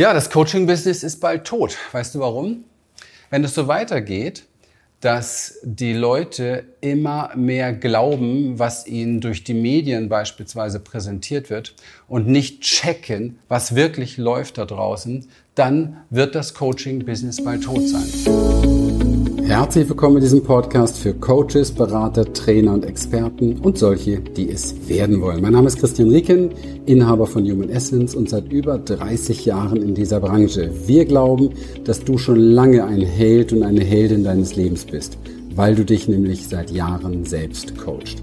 Ja, das Coaching-Business ist bald tot. Weißt du warum? Wenn es so weitergeht, dass die Leute immer mehr glauben, was ihnen durch die Medien beispielsweise präsentiert wird und nicht checken, was wirklich läuft da draußen, dann wird das Coaching-Business bald tot sein. Herzlich willkommen in diesem Podcast für Coaches, Berater, Trainer und Experten und solche, die es werden wollen. Mein Name ist Christian Rieken, Inhaber von Human Essence und seit über 30 Jahren in dieser Branche. Wir glauben, dass du schon lange ein Held und eine Heldin deines Lebens bist, weil du dich nämlich seit Jahren selbst coachst.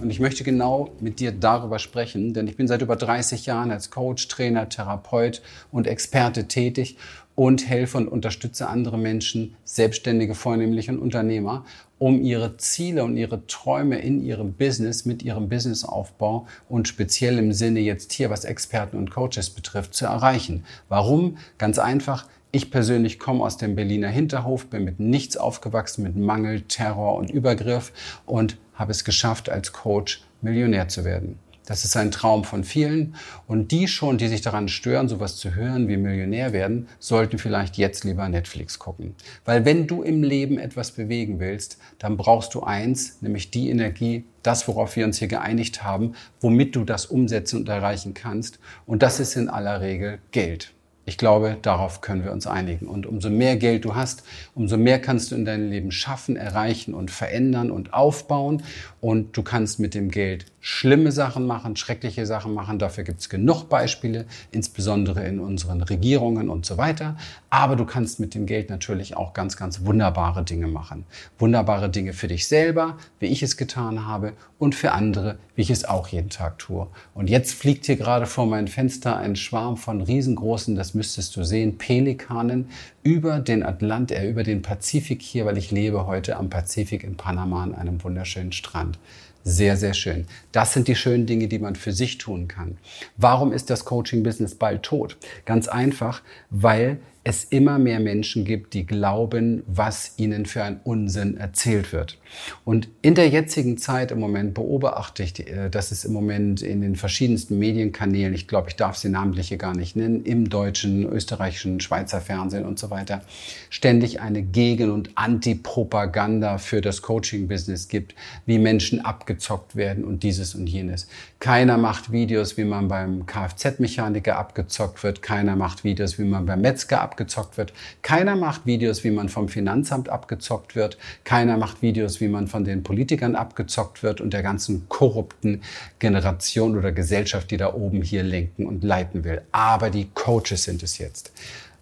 Und ich möchte genau mit dir darüber sprechen, denn ich bin seit über 30 Jahren als Coach, Trainer, Therapeut und Experte tätig und helfe und unterstütze andere Menschen, Selbstständige vornehmlich und Unternehmer, um ihre Ziele und ihre Träume in ihrem Business, mit ihrem Businessaufbau und speziell im Sinne jetzt hier, was Experten und Coaches betrifft, zu erreichen. Warum? Ganz einfach. Ich persönlich komme aus dem Berliner Hinterhof, bin mit nichts aufgewachsen, mit Mangel, Terror und Übergriff und habe es geschafft, als Coach Millionär zu werden. Das ist ein Traum von vielen. Und die schon, die sich daran stören, sowas zu hören wie Millionär werden, sollten vielleicht jetzt lieber Netflix gucken. Weil wenn du im Leben etwas bewegen willst, dann brauchst du eins, nämlich die Energie, das, worauf wir uns hier geeinigt haben, womit du das umsetzen und erreichen kannst. Und das ist in aller Regel Geld. Ich glaube, darauf können wir uns einigen. Und umso mehr Geld du hast, umso mehr kannst du in deinem Leben schaffen, erreichen und verändern und aufbauen. Und du kannst mit dem Geld schlimme Sachen machen, schreckliche Sachen machen. Dafür gibt es genug Beispiele, insbesondere in unseren Regierungen und so weiter. Aber du kannst mit dem Geld natürlich auch ganz, ganz wunderbare Dinge machen. Wunderbare Dinge für dich selber, wie ich es getan habe, und für andere, wie ich es auch jeden Tag tue. Und jetzt fliegt hier gerade vor mein Fenster ein Schwarm von riesengroßen, das müsstest du sehen, Pelikanen über den Atlant, äh, über den Pazifik hier, weil ich lebe heute am Pazifik in Panama an einem wunderschönen Strand. Sehr, sehr schön. Das sind die schönen Dinge, die man für sich tun kann. Warum ist das Coaching-Business bald tot? Ganz einfach, weil es immer mehr Menschen gibt, die glauben, was ihnen für ein Unsinn erzählt wird. Und in der jetzigen Zeit im Moment beobachte ich, äh, dass es im Moment in den verschiedensten Medienkanälen, ich glaube, ich darf sie namentlich hier gar nicht nennen, im deutschen, österreichischen, Schweizer Fernsehen und so weiter, ständig eine Gegen- und Anti-Propaganda für das Coaching-Business gibt, wie Menschen abgezockt werden und dieses und jenes. Keiner macht Videos, wie man beim Kfz-Mechaniker abgezockt wird. Keiner macht Videos, wie man beim Metzger abgezockt abgezockt wird. Keiner macht Videos, wie man vom Finanzamt abgezockt wird. Keiner macht Videos, wie man von den Politikern abgezockt wird und der ganzen korrupten Generation oder Gesellschaft, die da oben hier lenken und leiten will. Aber die Coaches sind es jetzt.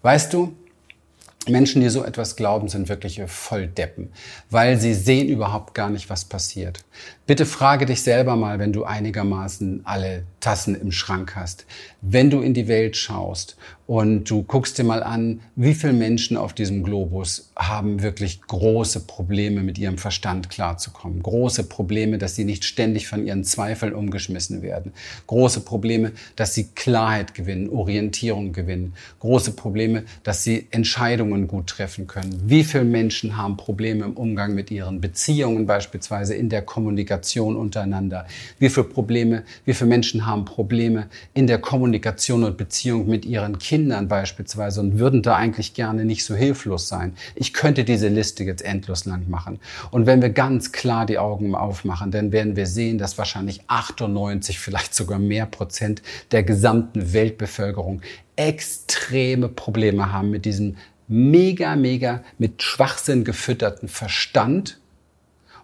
Weißt du, Menschen, die so etwas glauben, sind wirklich Volldeppen, weil sie sehen überhaupt gar nicht, was passiert. Bitte frage dich selber mal, wenn du einigermaßen alle Tassen im Schrank hast, wenn du in die Welt schaust und du guckst dir mal an, wie viele Menschen auf diesem Globus haben wirklich große Probleme mit ihrem Verstand klarzukommen, große Probleme, dass sie nicht ständig von ihren Zweifeln umgeschmissen werden, große Probleme, dass sie Klarheit gewinnen, Orientierung gewinnen, große Probleme, dass sie Entscheidungen gut treffen können. Wie viele Menschen haben Probleme im Umgang mit ihren Beziehungen, beispielsweise in der Kommunikation untereinander? Wie viele Probleme, wie viele Menschen haben Probleme in der Kommunikation und Beziehung mit ihren Kindern beispielsweise und würden da eigentlich gerne nicht so hilflos sein. Ich könnte diese Liste jetzt endlos lang machen. Und wenn wir ganz klar die Augen aufmachen, dann werden wir sehen, dass wahrscheinlich 98, vielleicht sogar mehr Prozent der gesamten Weltbevölkerung extreme Probleme haben mit diesem mega, mega mit Schwachsinn gefütterten Verstand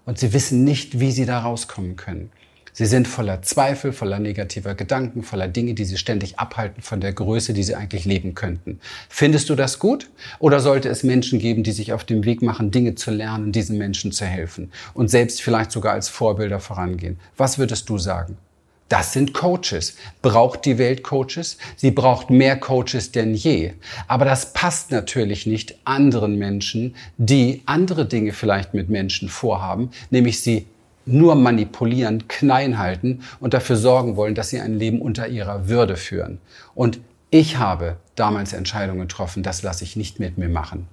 und sie wissen nicht, wie sie da rauskommen können. Sie sind voller Zweifel, voller negativer Gedanken, voller Dinge, die sie ständig abhalten von der Größe, die sie eigentlich leben könnten. Findest du das gut? Oder sollte es Menschen geben, die sich auf dem Weg machen, Dinge zu lernen, diesen Menschen zu helfen und selbst vielleicht sogar als Vorbilder vorangehen? Was würdest du sagen? Das sind Coaches. Braucht die Welt Coaches? Sie braucht mehr Coaches denn je. Aber das passt natürlich nicht anderen Menschen, die andere Dinge vielleicht mit Menschen vorhaben, nämlich sie nur manipulieren, klein halten und dafür sorgen wollen, dass sie ein Leben unter ihrer Würde führen. Und ich habe damals Entscheidungen getroffen, das lasse ich nicht mit mir machen.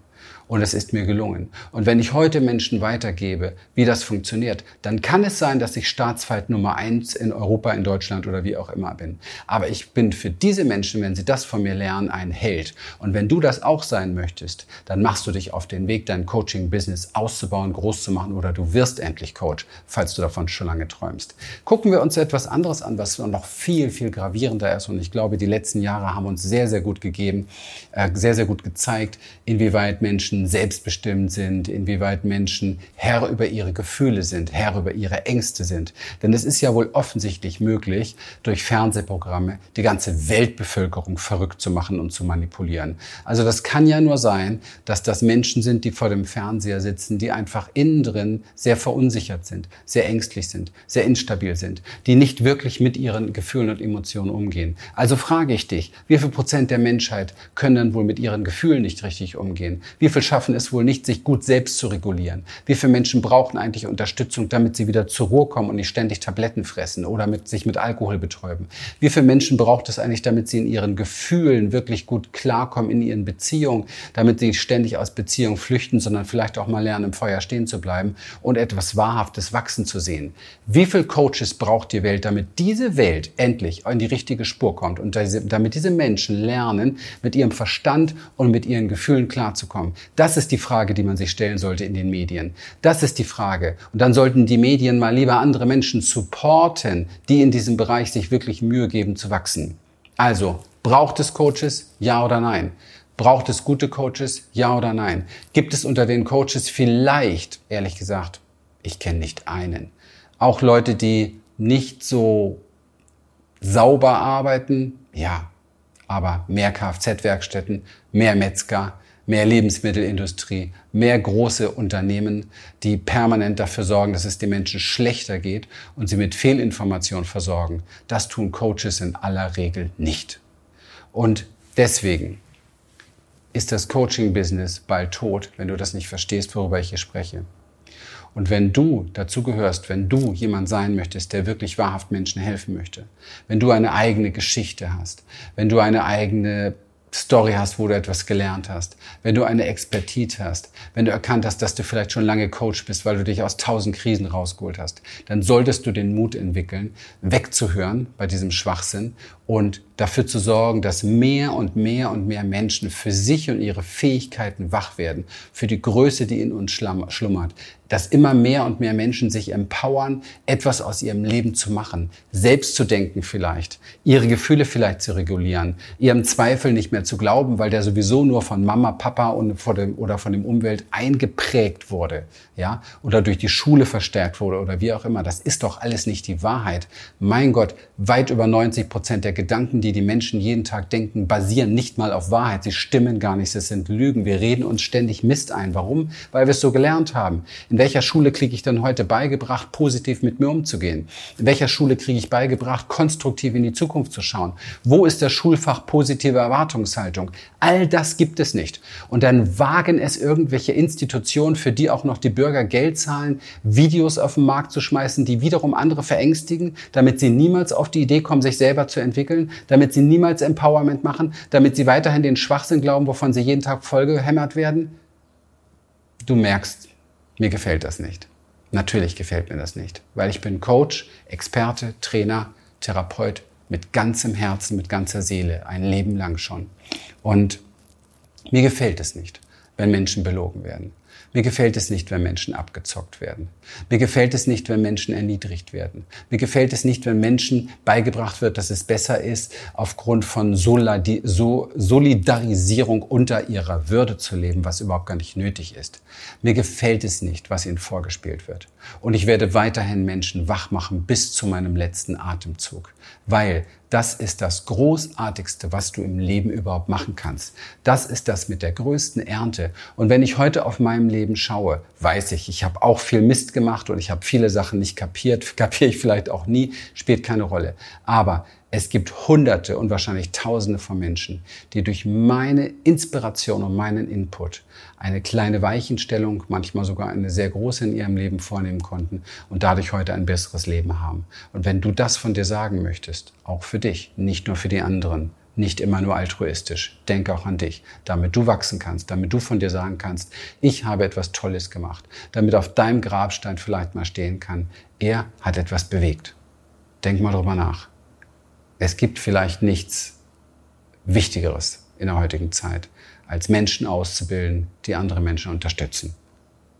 Und es ist mir gelungen. Und wenn ich heute Menschen weitergebe, wie das funktioniert, dann kann es sein, dass ich Staatsfeind Nummer eins in Europa, in Deutschland oder wie auch immer bin. Aber ich bin für diese Menschen, wenn sie das von mir lernen, ein Held. Und wenn du das auch sein möchtest, dann machst du dich auf den Weg, dein Coaching-Business auszubauen, groß zu machen oder du wirst endlich Coach, falls du davon schon lange träumst. Gucken wir uns etwas anderes an, was noch viel, viel gravierender ist. Und ich glaube, die letzten Jahre haben uns sehr, sehr gut gegeben, äh, sehr, sehr gut gezeigt, inwieweit Menschen Menschen selbstbestimmt sind, inwieweit Menschen Herr über ihre Gefühle sind, Herr über ihre Ängste sind. Denn es ist ja wohl offensichtlich möglich, durch Fernsehprogramme die ganze Weltbevölkerung verrückt zu machen und zu manipulieren. Also das kann ja nur sein, dass das Menschen sind, die vor dem Fernseher sitzen, die einfach innen drin sehr verunsichert sind, sehr ängstlich sind, sehr instabil sind, die nicht wirklich mit ihren Gefühlen und Emotionen umgehen. Also frage ich dich, wie viel Prozent der Menschheit können wohl mit ihren Gefühlen nicht richtig umgehen? Wie viel schaffen es wohl nicht, sich gut selbst zu regulieren. Wie viele Menschen brauchen eigentlich Unterstützung, damit sie wieder zur Ruhe kommen und nicht ständig Tabletten fressen oder mit, sich mit Alkohol betäuben? Wie viele Menschen braucht es eigentlich, damit sie in ihren Gefühlen wirklich gut klarkommen, in ihren Beziehungen, damit sie nicht ständig aus Beziehungen flüchten, sondern vielleicht auch mal lernen, im Feuer stehen zu bleiben und etwas Wahrhaftes wachsen zu sehen? Wie viele Coaches braucht die Welt, damit diese Welt endlich in die richtige Spur kommt und damit diese Menschen lernen, mit ihrem Verstand und mit ihren Gefühlen klarzukommen? Das ist die Frage, die man sich stellen sollte in den Medien. Das ist die Frage. Und dann sollten die Medien mal lieber andere Menschen supporten, die in diesem Bereich sich wirklich Mühe geben zu wachsen. Also, braucht es Coaches? Ja oder nein? Braucht es gute Coaches? Ja oder nein? Gibt es unter den Coaches vielleicht, ehrlich gesagt, ich kenne nicht einen, auch Leute, die nicht so sauber arbeiten? Ja, aber mehr Kfz-Werkstätten, mehr Metzger, mehr Lebensmittelindustrie, mehr große Unternehmen, die permanent dafür sorgen, dass es den Menschen schlechter geht und sie mit Fehlinformation versorgen. Das tun Coaches in aller Regel nicht. Und deswegen ist das Coaching-Business bald tot, wenn du das nicht verstehst, worüber ich hier spreche. Und wenn du dazu gehörst, wenn du jemand sein möchtest, der wirklich wahrhaft Menschen helfen möchte, wenn du eine eigene Geschichte hast, wenn du eine eigene Story hast, wo du etwas gelernt hast, wenn du eine Expertise hast, wenn du erkannt hast, dass du vielleicht schon lange Coach bist, weil du dich aus tausend Krisen rausgeholt hast, dann solltest du den Mut entwickeln, wegzuhören bei diesem Schwachsinn und dafür zu sorgen, dass mehr und mehr und mehr Menschen für sich und ihre Fähigkeiten wach werden, für die Größe, die in uns schlummert, dass immer mehr und mehr Menschen sich empowern, etwas aus ihrem Leben zu machen, selbst zu denken vielleicht, ihre Gefühle vielleicht zu regulieren, ihrem Zweifel nicht mehr zu glauben, weil der sowieso nur von Mama, Papa und von dem, oder von dem Umwelt eingeprägt wurde, ja, oder durch die Schule verstärkt wurde oder wie auch immer. Das ist doch alles nicht die Wahrheit. Mein Gott, weit über 90 Prozent der Gedanken, die die Menschen jeden Tag denken, basieren nicht mal auf Wahrheit. Sie stimmen gar nicht. Es sind Lügen. Wir reden uns ständig Mist ein. Warum? Weil wir es so gelernt haben. In welcher Schule kriege ich denn heute beigebracht, positiv mit mir umzugehen? In welcher Schule kriege ich beigebracht, konstruktiv in die Zukunft zu schauen? Wo ist das Schulfach positive Erwartungshaltung? All das gibt es nicht. Und dann wagen es irgendwelche Institutionen, für die auch noch die Bürger Geld zahlen, Videos auf den Markt zu schmeißen, die wiederum andere verängstigen, damit sie niemals auf die Idee kommen, sich selber zu entwickeln, damit sie niemals Empowerment machen, damit sie weiterhin den Schwachsinn glauben, wovon sie jeden Tag vollgehämmert werden? Du merkst, mir gefällt das nicht. Natürlich gefällt mir das nicht, weil ich bin Coach, Experte, Trainer, Therapeut mit ganzem Herzen, mit ganzer Seele, ein Leben lang schon. Und mir gefällt es nicht, wenn Menschen belogen werden. Mir gefällt es nicht, wenn Menschen abgezockt werden. Mir gefällt es nicht, wenn Menschen erniedrigt werden. Mir gefällt es nicht, wenn Menschen beigebracht wird, dass es besser ist, aufgrund von Solidarisierung unter ihrer Würde zu leben, was überhaupt gar nicht nötig ist. Mir gefällt es nicht, was ihnen vorgespielt wird. Und ich werde weiterhin Menschen wach machen bis zu meinem letzten Atemzug, weil das ist das Großartigste, was du im Leben überhaupt machen kannst. Das ist das mit der größten Ernte. Und wenn ich heute auf meinem Leben schaue, weiß ich, ich habe auch viel Mist gemacht und ich habe viele Sachen nicht kapiert, kapiere ich vielleicht auch nie, spielt keine Rolle. Aber es gibt Hunderte und wahrscheinlich Tausende von Menschen, die durch meine Inspiration und meinen Input eine kleine Weichenstellung, manchmal sogar eine sehr große in ihrem Leben vornehmen konnten und dadurch heute ein besseres Leben haben. Und wenn du das von dir sagen möchtest, auch für dich, nicht nur für die anderen, nicht immer nur altruistisch. Denk auch an dich, damit du wachsen kannst, damit du von dir sagen kannst, ich habe etwas Tolles gemacht, damit auf deinem Grabstein vielleicht mal stehen kann, er hat etwas bewegt. Denk mal drüber nach. Es gibt vielleicht nichts Wichtigeres in der heutigen Zeit, als Menschen auszubilden, die andere Menschen unterstützen.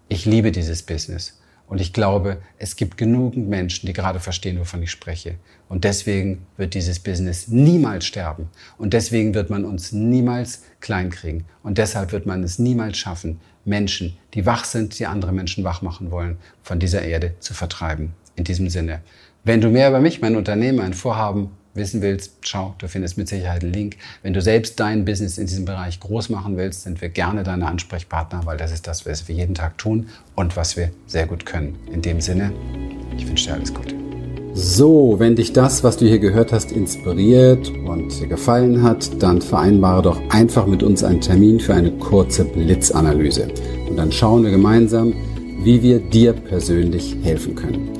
Ich liebe dieses Business. Und ich glaube, es gibt genügend Menschen, die gerade verstehen, wovon ich spreche. Und deswegen wird dieses Business niemals sterben. Und deswegen wird man uns niemals kleinkriegen. Und deshalb wird man es niemals schaffen, Menschen, die wach sind, die andere Menschen wach machen wollen, von dieser Erde zu vertreiben. In diesem Sinne. Wenn du mehr über mich, mein Unternehmen, ein Vorhaben wissen willst, schau, du findest mit Sicherheit einen Link. Wenn du selbst dein Business in diesem Bereich groß machen willst, sind wir gerne deine Ansprechpartner, weil das ist das, was wir jeden Tag tun und was wir sehr gut können. In dem Sinne, ich wünsche dir alles Gute. So, wenn dich das, was du hier gehört hast, inspiriert und dir gefallen hat, dann vereinbare doch einfach mit uns einen Termin für eine kurze Blitzanalyse. Und dann schauen wir gemeinsam, wie wir dir persönlich helfen können.